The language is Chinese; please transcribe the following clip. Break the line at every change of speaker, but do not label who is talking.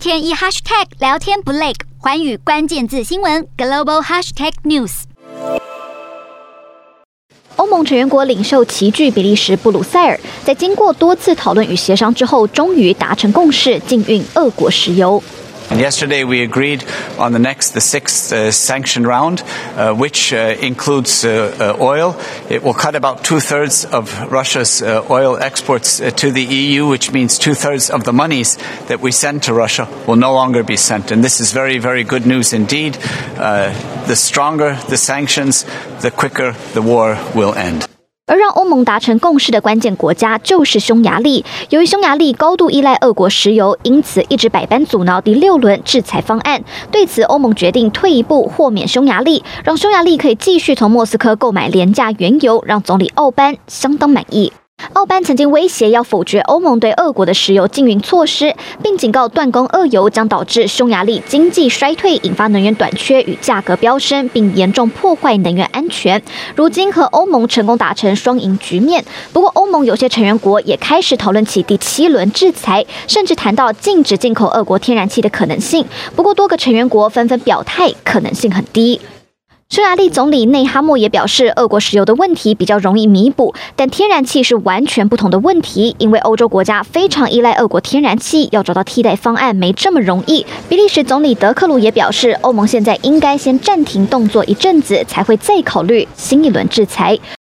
天一 hashtag 聊天不累，环宇关键字新闻 global hashtag news。
欧盟成员国领袖齐聚比利时布鲁塞尔，在经过多次讨论与协商之后，终于达成共识，禁运俄国石油。
And yesterday we agreed on the next, the sixth uh, sanction round, uh, which uh, includes uh, uh, oil. It will cut about two thirds of Russia's uh, oil exports to the EU, which means two thirds of the monies that we send to Russia will no longer be sent. And this is very, very good news indeed. the stronger the sanctions, the quicker the war will end.
而让欧盟达成共识的关键国家就是匈牙利。由于匈牙利高度依赖俄国石油，因此一直百般阻挠第六轮制裁方案。对此，欧盟决定退一步豁免匈牙利，让匈牙利可以继续从莫斯科购买廉价原油，让总理奥班相当满意。奥班曾经威胁要否决欧盟对俄国的石油禁运措施，并警告断供俄油将导致匈牙利经济衰退，引发能源短缺与价格飙升，并严重破坏能源安全。如今和欧盟成功达成双赢局面，不过欧盟有些成员国也开始讨论起第七轮制裁，甚至谈到禁止进口俄国天然气的可能性。不过多个成员国纷纷表态，可能性很低。匈牙利总理内哈默也表示，俄国石油的问题比较容易弥补，但天然气是完全不同的问题，因为欧洲国家非常依赖俄国天然气，要找到替代方案没这么容易。比利时总理德克鲁也表示，欧盟现在应该先暂停动作一阵子，才会再考虑新一轮制裁。